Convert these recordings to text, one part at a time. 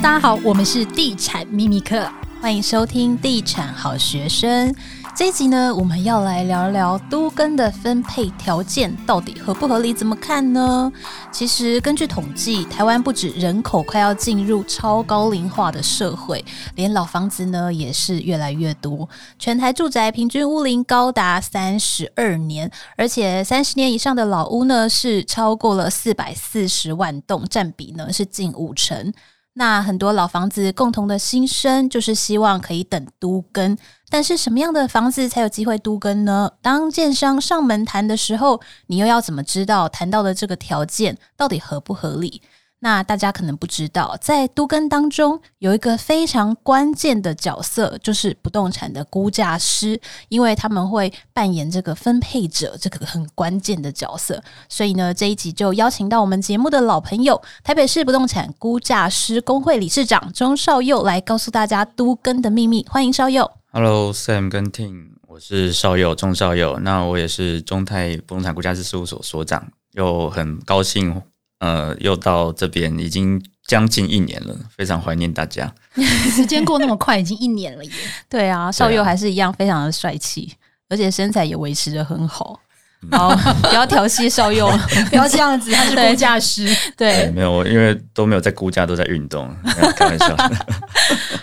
大家好，我们是地产秘密课，欢迎收听地产好学生。这一集呢，我们要来聊聊都更的分配条件到底合不合理？怎么看呢？其实根据统计，台湾不止人口快要进入超高龄化的社会，连老房子呢也是越来越多。全台住宅平均屋龄高达三十二年，而且三十年以上的老屋呢是超过了四百四十万栋，占比呢是近五成。那很多老房子共同的心声就是希望可以等都更，但是什么样的房子才有机会都更呢？当建商上门谈的时候，你又要怎么知道谈到的这个条件到底合不合理？那大家可能不知道，在都更当中有一个非常关键的角色，就是不动产的估价师，因为他们会扮演这个分配者这个很关键的角色。所以呢，这一集就邀请到我们节目的老朋友，台北市不动产估价师公会理事长钟少佑来告诉大家都更的秘密。欢迎少佑。Hello Sam 跟 Tim，我是少佑钟少佑，那我也是中泰不动产估价师事务所所长，又很高兴。呃，又到这边已经将近一年了，非常怀念大家。时间过那么快，已经一年了耶。对啊，少佑还是一样非常的帅气，而且身材也维持的很好。好，不要调戏少佑，不要这样子，他是估价师。对，对，没有，因为都没有在估价，都在运动，开玩笑。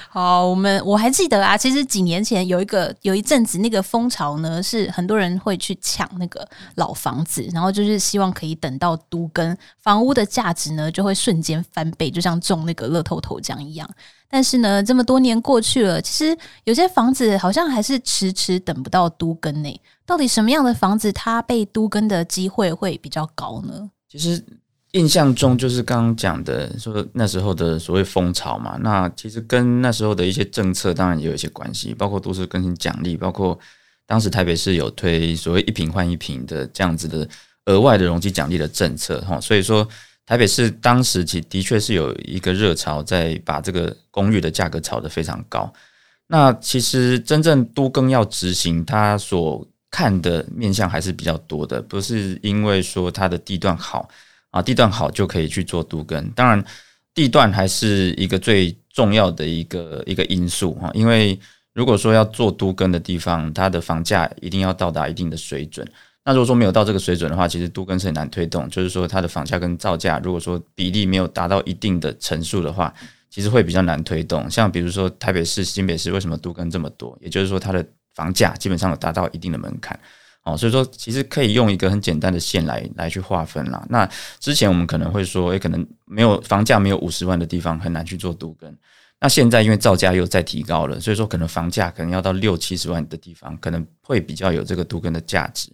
好，我们我还记得啊，其实几年前有一个有一阵子那个风潮呢，是很多人会去抢那个老房子，然后就是希望可以等到都更，房屋的价值呢就会瞬间翻倍，就像中那个乐透头奖一样。但是呢，这么多年过去了，其实有些房子好像还是迟迟等不到都更呢。到底什么样的房子它被都更的机会会比较高呢？其实印象中就是刚刚讲的，说那时候的所谓风潮嘛。那其实跟那时候的一些政策当然也有一些关系，包括都市更新奖励，包括当时台北市有推所谓一坪换一坪的这样子的额外的容积奖励的政策哈。所以说。台北市当时其的确是有一个热潮，在把这个公寓的价格炒得非常高。那其实真正都更要执行，它所看的面向还是比较多的，不是因为说它的地段好啊，地段好就可以去做都更。当然，地段还是一个最重要的一个一个因素哈。因为如果说要做都更的地方，它的房价一定要到达一定的水准。那如果说没有到这个水准的话，其实都更是很难推动。就是说，它的房价跟造价，如果说比例没有达到一定的层数的话，其实会比较难推动。像比如说台北市、新北市为什么都更这么多？也就是说，它的房价基本上有达到一定的门槛。哦，所以说其实可以用一个很简单的线来来去划分啦。那之前我们可能会说，诶，可能没有房价没有五十万的地方很难去做都更。那现在因为造价又再提高了，所以说可能房价可能要到六七十万的地方，可能会比较有这个都更的价值。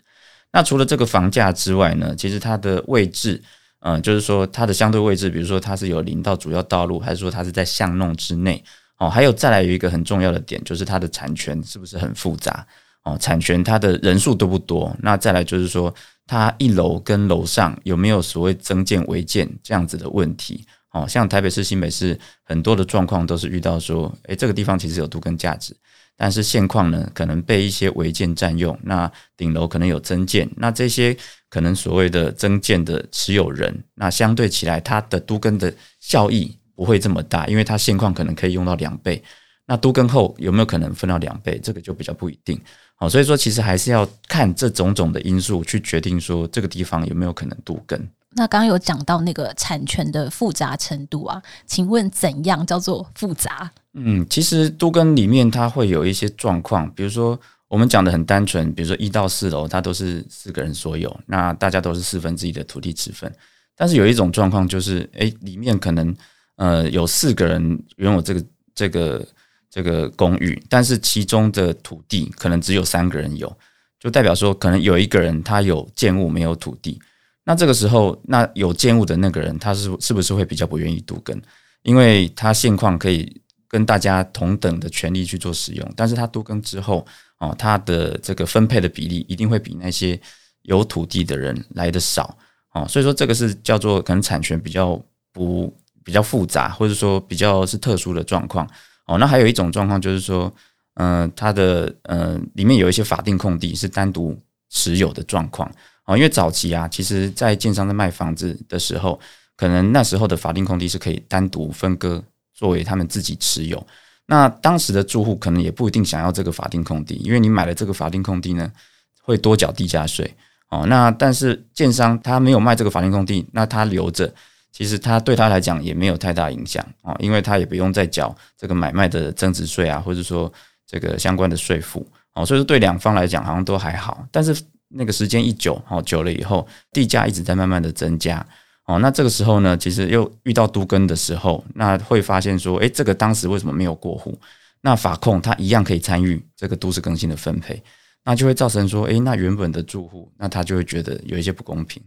那除了这个房价之外呢，其实它的位置，嗯，就是说它的相对位置，比如说它是有临到主要道路，还是说它是在巷弄之内，哦，还有再来有一个很重要的点，就是它的产权是不是很复杂，哦，产权它的人数多不多？那再来就是说，它一楼跟楼上有没有所谓增建违建这样子的问题？哦，像台北市、新北市很多的状况都是遇到说，诶，这个地方其实有独根价值。但是现况呢，可能被一些违建占用，那顶楼可能有增建，那这些可能所谓的增建的持有人，那相对起来，它的都更的效益不会这么大，因为它现况可能可以用到两倍，那都更后有没有可能分到两倍，这个就比较不一定。好，所以说其实还是要看这种种的因素去决定说这个地方有没有可能都更。那刚刚有讲到那个产权的复杂程度啊，请问怎样叫做复杂？嗯，其实都跟里面它会有一些状况，比如说我们讲的很单纯，比如说一到四楼它都是四个人所有，那大家都是四分之一的土地持分。但是有一种状况就是，诶，里面可能呃有四个人拥有这个这个这个公寓，但是其中的土地可能只有三个人有，就代表说可能有一个人他有建物没有土地。那这个时候，那有建物的那个人，他是是不是会比较不愿意都更？因为他现况可以跟大家同等的权利去做使用，但是他都更之后，哦，他的这个分配的比例一定会比那些有土地的人来得少，哦，所以说这个是叫做可能产权比较不比较复杂，或者说比较是特殊的状况，哦，那还有一种状况就是说，嗯、呃，它的嗯、呃、里面有一些法定空地是单独持有的状况。哦，因为早期啊，其实，在建商在卖房子的时候，可能那时候的法定空地是可以单独分割作为他们自己持有。那当时的住户可能也不一定想要这个法定空地，因为你买了这个法定空地呢，会多缴地价税哦。那但是建商他没有卖这个法定空地，那他留着，其实他对他来讲也没有太大影响哦，因为他也不用再缴这个买卖的增值税啊，或者说这个相关的税负哦。所以说对两方来讲好像都还好，但是那个时间一久哦，久了以后，地价一直在慢慢的增加。哦，那这个时候呢，其实又遇到都更的时候，那会发现说，诶，这个当时为什么没有过户？那法控他一样可以参与这个都市更新的分配，那就会造成说，诶，那原本的住户，那他就会觉得有一些不公平，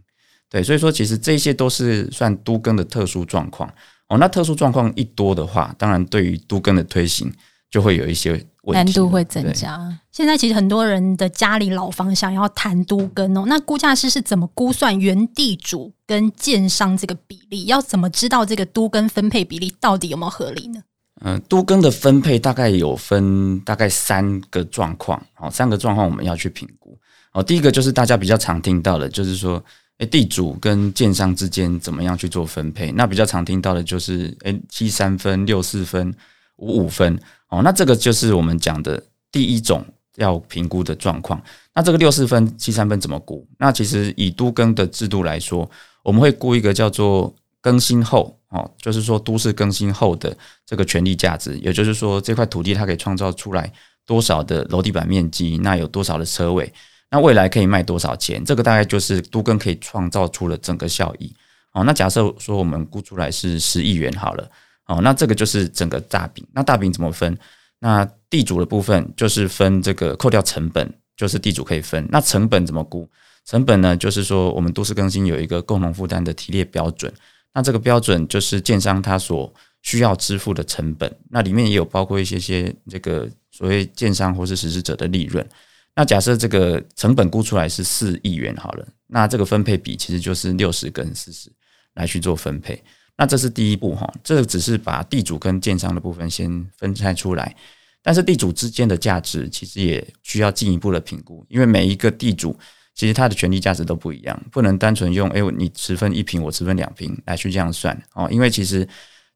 对，所以说其实这些都是算都更的特殊状况。哦，那特殊状况一多的话，当然对于都更的推行就会有一些。难度会增加。现在其实很多人的家里老房想要谈都更哦，那估价师是怎么估算原地主跟建商这个比例？要怎么知道这个都跟分配比例到底有没有合理呢？嗯，都更的分配大概有分大概三个状况，好，三个状况我们要去评估。哦，第一个就是大家比较常听到的，就是说，诶，地主跟建商之间怎么样去做分配？那比较常听到的就是，诶，七三分、六四分、五五分。哦，那这个就是我们讲的第一种要评估的状况。那这个六四分、七三分怎么估？那其实以都更的制度来说，我们会估一个叫做更新后，哦，就是说都市更新后的这个权利价值，也就是说这块土地它可以创造出来多少的楼地板面积，那有多少的车位，那未来可以卖多少钱？这个大概就是都更可以创造出了整个效益。哦，那假设说我们估出来是十亿元好了。哦，那这个就是整个大饼。那大饼怎么分？那地主的部分就是分这个扣掉成本，就是地主可以分。那成本怎么估？成本呢，就是说我们都市更新有一个共同负担的提列标准。那这个标准就是建商他所需要支付的成本。那里面也有包括一些些这个所谓建商或是实施者的利润。那假设这个成本估出来是四亿元好了，那这个分配比其实就是六十跟四十来去做分配。那这是第一步哈，这只是把地主跟建商的部分先分拆出来，但是地主之间的价值其实也需要进一步的评估，因为每一个地主其实他的权利价值都不一样，不能单纯用哎，你持分一平，我持分两平来去这样算哦，因为其实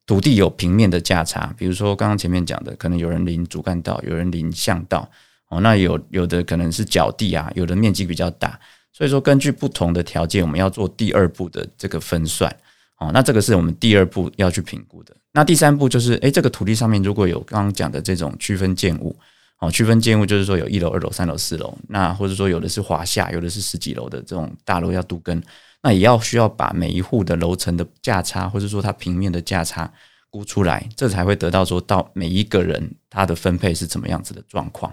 土地有平面的价差，比如说刚刚前面讲的，可能有人临主干道，有人临巷道哦，那有有的可能是角地啊，有的面积比较大，所以说根据不同的条件，我们要做第二步的这个分算。哦，那这个是我们第二步要去评估的。那第三步就是，诶，这个土地上面如果有刚刚讲的这种区分建物，哦，区分建物就是说有一楼、二楼、三楼、四楼，那或者说有的是华夏，有的是十几楼的这种大楼要都更，那也要需要把每一户的楼层的价差，或者说它平面的价差估出来，这才会得到说到每一个人他的分配是怎么样子的状况。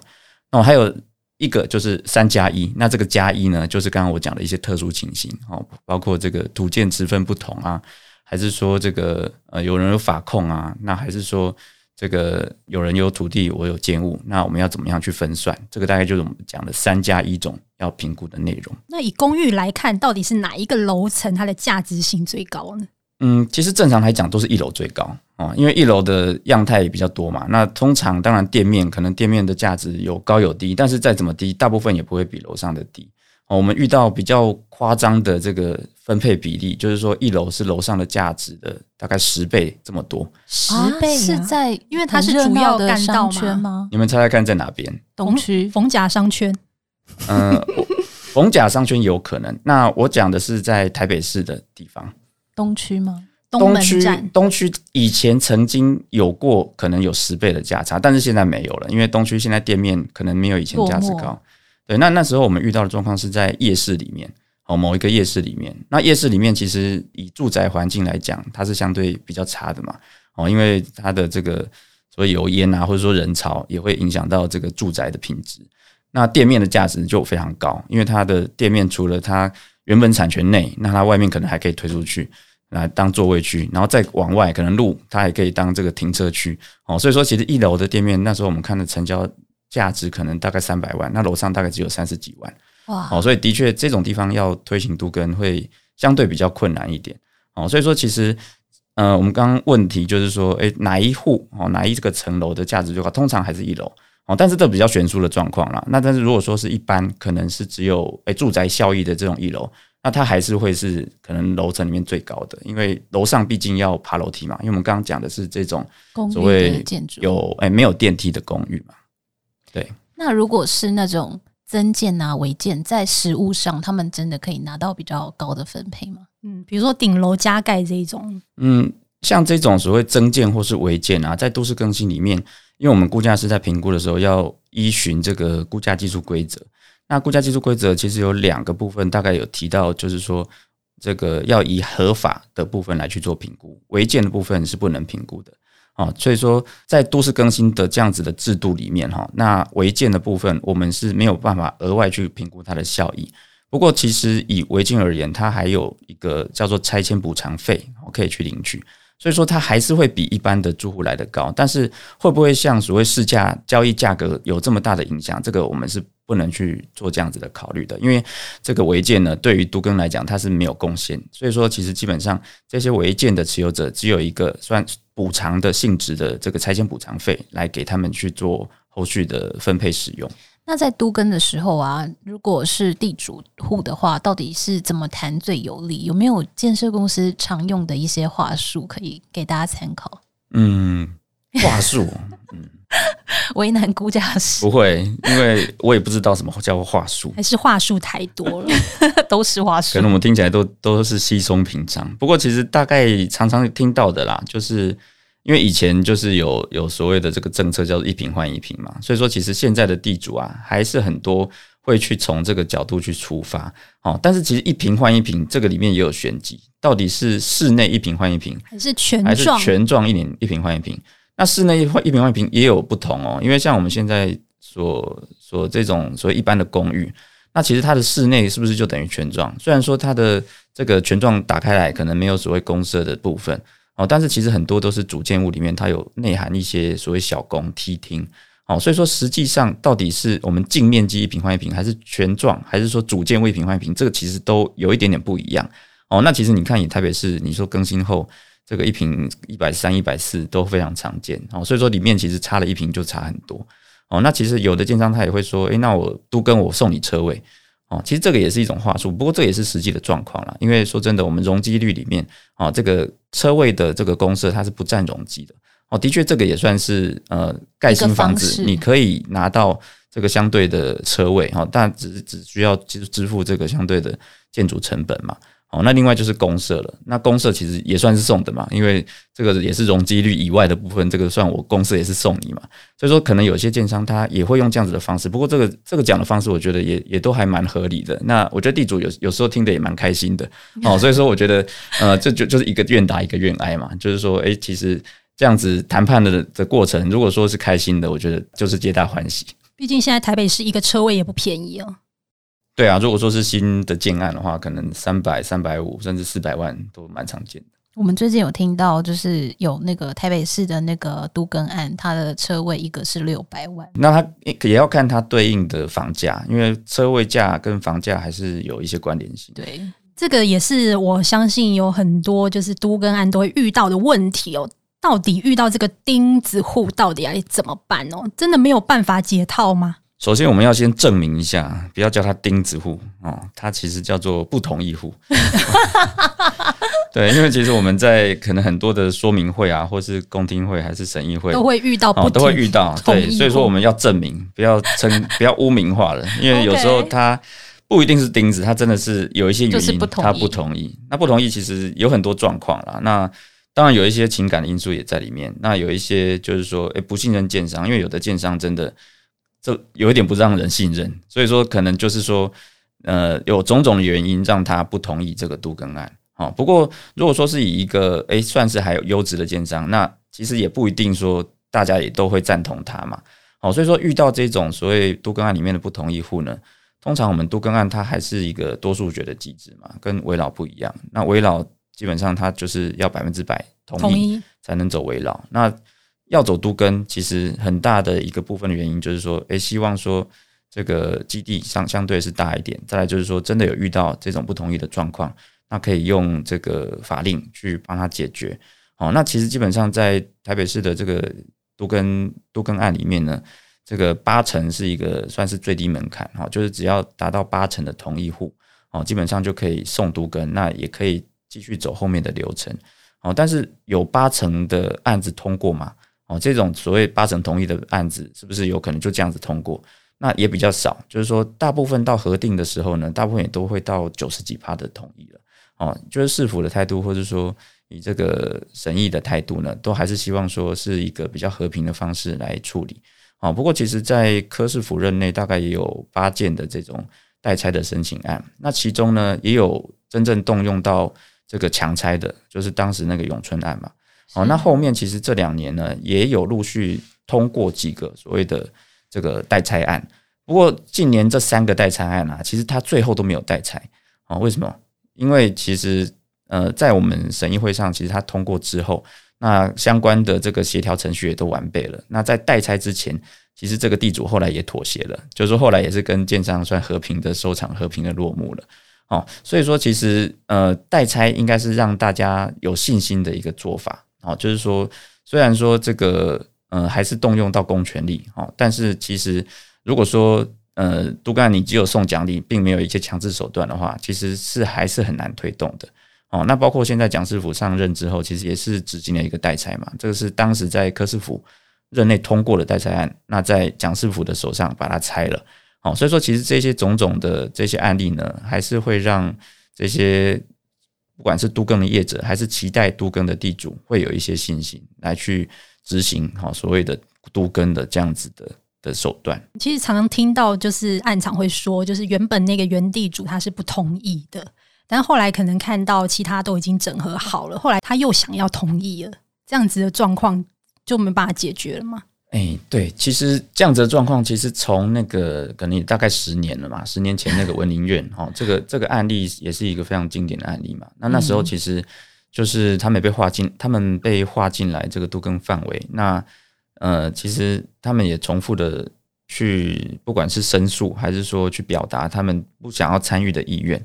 那我还有。一个就是三加一，那这个加一呢，就是刚刚我讲的一些特殊情形哦，包括这个土建持分不同啊，还是说这个呃有人有法控啊，那还是说这个有人有土地，我有建物，那我们要怎么样去分算？这个大概就是我们讲的三加一种要评估的内容。那以公寓来看，到底是哪一个楼层它的价值性最高呢？嗯，其实正常来讲都是一楼最高哦，因为一楼的样态也比较多嘛。那通常当然店面可能店面的价值有高有低，但是再怎么低，大部分也不会比楼上的低。哦，我们遇到比较夸张的这个分配比例，就是说一楼是楼上的价值的大概十倍这么多。十倍、啊、是在，因为它是主要的商圈吗？你们猜猜看在哪边？东区逢甲商圈。嗯，逢甲商圈有可能。那我讲的是在台北市的地方。东区吗？东区东区以前曾经有过可能有十倍的价差，但是现在没有了，因为东区现在店面可能没有以前价值高。对，那那时候我们遇到的状况是在夜市里面，哦，某一个夜市里面。那夜市里面其实以住宅环境来讲，它是相对比较差的嘛，哦，因为它的这个所谓油烟啊，或者说人潮也会影响到这个住宅的品质。那店面的价值就非常高，因为它的店面除了它。原本产权内，那它外面可能还可以推出去来当座位区，然后再往外可能路它还可以当这个停车区哦。所以说，其实一楼的店面那时候我们看的成交价值可能大概三百万，那楼上大概只有三十几万哇。哦，所以的确这种地方要推行都跟会相对比较困难一点哦。所以说，其实呃，我们刚刚问题就是说，诶，哪一户哦，哪一个层楼的价值最高？通常还是一楼。哦，但是这比较悬殊的状况啦。那但是如果说是一般，可能是只有诶住宅效益的这种一楼，那它还是会是可能楼层里面最高的，因为楼上毕竟要爬楼梯嘛。因为我们刚刚讲的是这种所谓建筑有哎、欸、没有电梯的公寓嘛。对。那如果是那种增建啊、违建，在实物上，他们真的可以拿到比较高的分配吗？嗯，比如说顶楼加盖这一种。嗯，像这种所谓增建或是违建啊，在都市更新里面，因为我们估价师在评估的时候要依循这个估价技术规则。那估价技术规则其实有两个部分，大概有提到，就是说这个要以合法的部分来去做评估，违建的部分是不能评估的啊。所以说，在都市更新的这样子的制度里面哈，那违建的部分我们是没有办法额外去评估它的效益。不过，其实以违建而言，它还有一个叫做拆迁补偿费，可以去领取。所以说，它还是会比一般的住户来得高，但是会不会像所谓市价交易价格有这么大的影响？这个我们是。不能去做这样子的考虑的，因为这个违建呢，对于都更来讲，它是没有贡献。所以说，其实基本上这些违建的持有者，只有一个算补偿的性质的这个拆迁补偿费，来给他们去做后续的分配使用。那在都更的时候啊，如果是地主户的话，到底是怎么谈最有利？有没有建设公司常用的一些话术可以给大家参考？嗯，话术，嗯。为难估价师不会，因为我也不知道什么叫话术，还是话术太多了，都是话术。可能我们听起来都都是稀松平常。不过其实大概常常听到的啦，就是因为以前就是有有所谓的这个政策叫做一平换一平嘛，所以说其实现在的地主啊，还是很多会去从这个角度去出发哦。但是其实一平换一平这个里面也有玄机，到底是室内一平换一平，还是全还是全幢一年一平换一平？那室内一一平换一平也有不同哦，因为像我们现在所所这种所谓一般的公寓，那其实它的室内是不是就等于全幢？虽然说它的这个全幢打开来可能没有所谓公设的部分哦，但是其实很多都是主建物里面它有内含一些所谓小工梯厅哦，所以说实际上到底是我们净面积一平换一平，还是全幢，还是说主建位平换一平，这个其实都有一点点不一样哦。那其实你看以台北市，你说更新后。这个一平一百三、一百四都非常常见哦，所以说里面其实差了一平就差很多哦。那其实有的建商他也会说，诶，那我都跟我送你车位哦。其实这个也是一种话术，不过这也是实际的状况啦。因为说真的，我们容积率里面啊，这个车位的这个公设它是不占容积的哦。的确，这个也算是呃盖新房子你可以拿到这个相对的车位哈，但只只需要支支付这个相对的建筑成本嘛。哦，那另外就是公社了。那公社其实也算是送的嘛，因为这个也是容积率以外的部分，这个算我公社也是送你嘛。所以说，可能有些建商他也会用这样子的方式。不过这个这个讲的方式，我觉得也也都还蛮合理的。那我觉得地主有有时候听得也蛮开心的。哦，所以说我觉得呃，这就就是一个愿打一个愿挨嘛。就是说，哎，其实这样子谈判的的过程，如果说是开心的，我觉得就是皆大欢喜。毕竟现在台北市一个车位也不便宜哦。对啊，如果说是新的建案的话，可能三百、三百五甚至四百万都蛮常见的。我们最近有听到，就是有那个台北市的那个都更案，它的车位一个是六百万。那它也要看它对应的房价，因为车位价跟房价还是有一些关联性。对，这个也是我相信有很多就是都更案都会遇到的问题哦。到底遇到这个钉子户，到底要怎么办哦？真的没有办法解套吗？首先，我们要先证明一下，不要叫他钉子户哦，他其实叫做不同意户。对，因为其实我们在可能很多的说明会啊，或是公听会，还是审议会，都会遇到，哦，都会遇到。对，所以说我们要证明，不要称，不要污名化了。因为有时候他不一定是钉子，他真的是有一些原因，他不同意。那不同意其实有很多状况啦。那当然有一些情感的因素也在里面。那有一些就是说，诶，不信任建商，因为有的建商真的。这有一点不让人信任，所以说可能就是说，呃，有种种原因让他不同意这个都更案。好，不过如果说是以一个诶算是还有优质的建商，那其实也不一定说大家也都会赞同他嘛。好，所以说遇到这种所谓都更案里面的不同意户呢，通常我们都更案它还是一个多数决的机制嘛，跟围老不一样。那围老基本上它就是要百分之百同意才能走围老。那要走都更，其实很大的一个部分的原因就是说，诶，希望说这个基地相相对是大一点。再来就是说，真的有遇到这种不同意的状况，那可以用这个法令去帮他解决。好，那其实基本上在台北市的这个都更都跟案里面呢，这个八成是一个算是最低门槛，哈，就是只要达到八成的同意户，哦，基本上就可以送都更，那也可以继续走后面的流程。哦，但是有八成的案子通过嘛？哦，这种所谓八成同意的案子，是不是有可能就这样子通过？那也比较少，就是说大部分到核定的时候呢，大部分也都会到九十几趴的同意了。哦，就是市府的态度，或者说以这个审议的态度呢，都还是希望说是一个比较和平的方式来处理。哦，不过其实，在柯市府任内，大概也有八件的这种代拆的申请案，那其中呢，也有真正动用到这个强拆的，就是当时那个永春案嘛。哦，那后面其实这两年呢，也有陆续通过几个所谓的这个代拆案。不过近年这三个代拆案啊，其实它最后都没有代拆。哦，为什么？因为其实呃，在我们审议会上，其实它通过之后。那相关的这个协调程序也都完备了。那在代拆之前，其实这个地主后来也妥协了，就是说后来也是跟建商算和平的收场，和平的落幕了。哦，所以说其实呃，代拆应该是让大家有信心的一个做法。哦，就是说虽然说这个呃还是动用到公权力，哦，但是其实如果说呃杜干你只有送奖励，并没有一些强制手段的话，其实是还是很难推动的。哦，那包括现在蒋市府上任之后，其实也是执行了一个代拆嘛。这个是当时在柯市府任内通过的代拆案，那在蒋市府的手上把它拆了。哦，所以说其实这些种种的这些案例呢，还是会让这些不管是都更的业者，还是期待都更的地主，会有一些信心来去执行好所谓的都更的这样子的的手段。其实常常听到就是案场会说，就是原本那个原地主他是不同意的。但后来可能看到其他都已经整合好了，后来他又想要同意了，这样子的状况就没办法解决了吗？哎、欸，对，其实这样子的状况，其实从那个可能大概十年了嘛，十年前那个文林院 哦，这个这个案例也是一个非常经典的案例嘛。那那时候其实就是他们被划进，他们被划进来这个都更范围。那呃，其实他们也重复的去，不管是申诉还是说去表达他们不想要参与的意愿。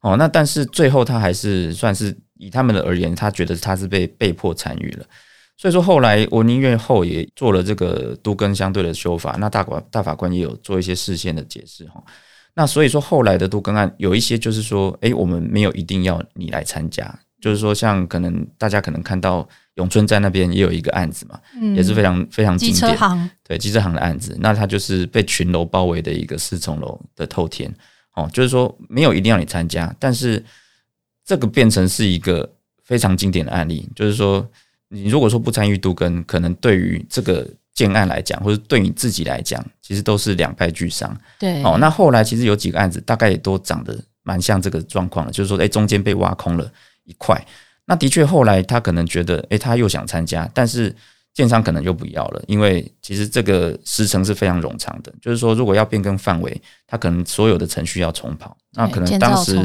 哦，那但是最后他还是算是以他们的而言，他觉得他是被被迫参与了，所以说后来文林苑后也做了这个都更相对的修法，那大法大法官也有做一些事先的解释哈。那所以说后来的都更案有一些就是说，诶，我们没有一定要你来参加，就是说像可能大家可能看到永春站那边也有一个案子嘛，嗯，也是非常非常经典，对机车行的案子，那它就是被群楼包围的一个四重楼的透天。哦，就是说没有一定要你参加，但是这个变成是一个非常经典的案例。就是说，你如果说不参与都跟，可能对于这个建案来讲，或者对你自己来讲，其实都是两败俱伤。对，哦，那后来其实有几个案子，大概也都长得蛮像这个状况的，就是说，哎，中间被挖空了一块。那的确，后来他可能觉得，哎，他又想参加，但是。建商可能就不要了，因为其实这个时程是非常冗长的。就是说，如果要变更范围，他可能所有的程序要重跑，那可能当时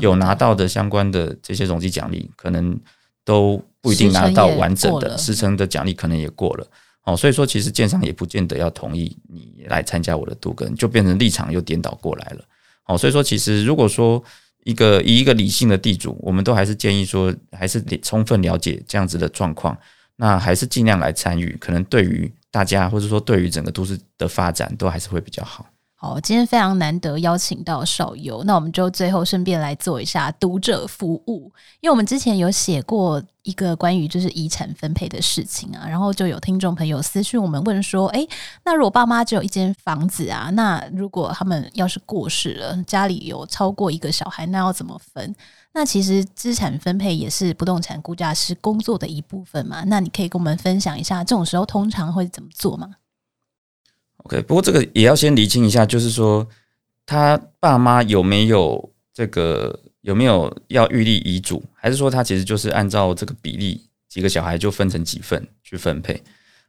有拿到的相关的这些容积奖励，可能都不一定拿到完整的时程的奖励，可能也过了。哦，所以说其实建商也不见得要同意你来参加我的都更，就变成立场又颠倒过来了。哦，所以说其实如果说一个以一个理性的地主，我们都还是建议说，还是得充分了解这样子的状况。那还是尽量来参与，可能对于大家或者说对于整个都市的发展都还是会比较好。哦，今天非常难得邀请到少游，那我们就最后顺便来做一下读者服务，因为我们之前有写过一个关于就是遗产分配的事情啊，然后就有听众朋友私讯我们问说，诶，那如果爸妈只有一间房子啊，那如果他们要是过世了，家里有超过一个小孩，那要怎么分？那其实资产分配也是不动产估价师工作的一部分嘛。那你可以跟我们分享一下，这种时候通常会怎么做吗？OK，不过这个也要先厘清一下，就是说他爸妈有没有这个有没有要预立遗嘱，还是说他其实就是按照这个比例，几个小孩就分成几份去分配？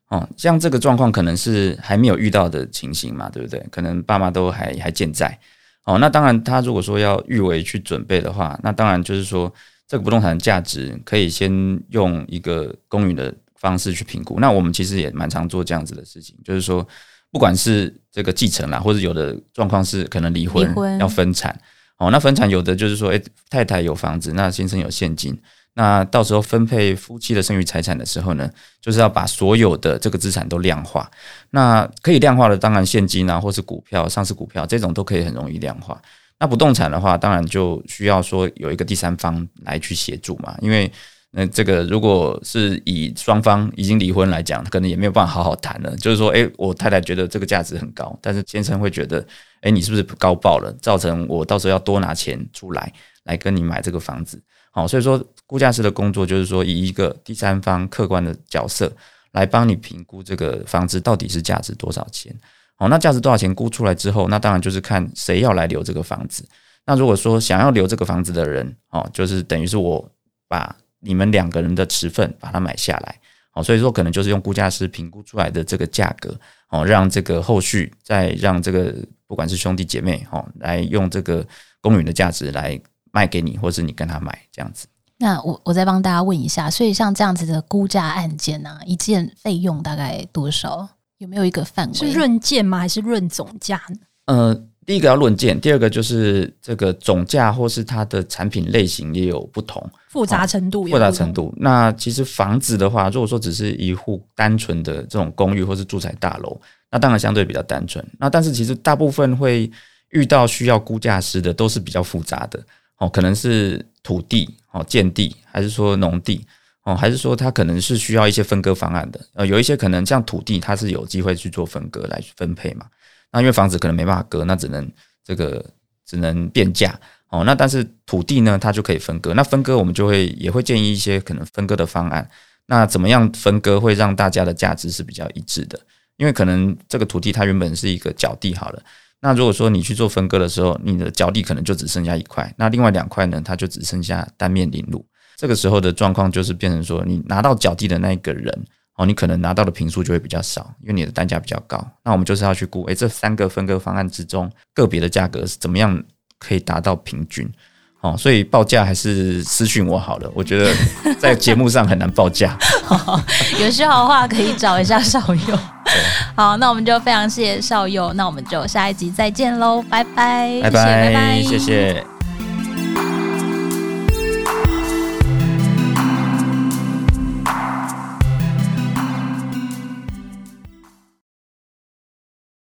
哦，像这个状况可能是还没有遇到的情形嘛，对不对？可能爸妈都还还健在。哦，那当然，他如果说要预为去准备的话，那当然就是说，这个不动产的价值可以先用一个公允的方式去评估。那我们其实也蛮常做这样子的事情，就是说，不管是这个继承啦，或者有的状况是可能离婚要分产，哦，那分产有的就是说，诶，太太有房子，那先生有现金。那到时候分配夫妻的剩余财产的时候呢，就是要把所有的这个资产都量化。那可以量化的，当然现金啊，或是股票、上市股票这种都可以很容易量化。那不动产的话，当然就需要说有一个第三方来去协助嘛，因为那这个如果是以双方已经离婚来讲，可能也没有办法好好谈了。就是说，哎，我太太觉得这个价值很高，但是先生会觉得，哎，你是不是高报了，造成我到时候要多拿钱出来来跟你买这个房子？好，所以说估价师的工作就是说，以一个第三方客观的角色来帮你评估这个房子到底是价值多少钱。好，那价值多少钱估出来之后，那当然就是看谁要来留这个房子。那如果说想要留这个房子的人，哦，就是等于是我把你们两个人的持份把它买下来，哦，所以说可能就是用估价师评估出来的这个价格，哦，让这个后续再让这个不管是兄弟姐妹，哦，来用这个公允的价值来卖给你，或是你跟他买这样子。那我我再帮大家问一下，所以像这样子的估价案件呢，一件费用大概多少？有没有一个范围？是论件吗？还是论总价呢？呃，第一个要论件，第二个就是这个总价或是它的产品类型也有不同，复杂程度有复杂程度。那其实房子的话，如果说只是一户单纯的这种公寓或是住宅大楼，那当然相对比较单纯。那但是其实大部分会遇到需要估价师的，都是比较复杂的哦，可能是土地哦，建地，还是说农地。哦，还是说它可能是需要一些分割方案的，呃，有一些可能像土地，它是有机会去做分割来分配嘛。那因为房子可能没办法割，那只能这个只能变价。哦，那但是土地呢，它就可以分割。那分割我们就会也会建议一些可能分割的方案。那怎么样分割会让大家的价值是比较一致的？因为可能这个土地它原本是一个角地好了，那如果说你去做分割的时候，你的角地可能就只剩下一块，那另外两块呢，它就只剩下单面临路。这个时候的状况就是变成说，你拿到脚地的那个人哦，你可能拿到的坪数就会比较少，因为你的单价比较高。那我们就是要去估，诶，这三个分割方案之中，个别的价格是怎么样可以达到平均哦？所以报价还是私讯我好了，我觉得在节目上很难报价。有需要的话可以找一下少佑。好，那我们就非常谢谢少佑，那我们就下一集再见喽，拜拜，拜拜，谢谢。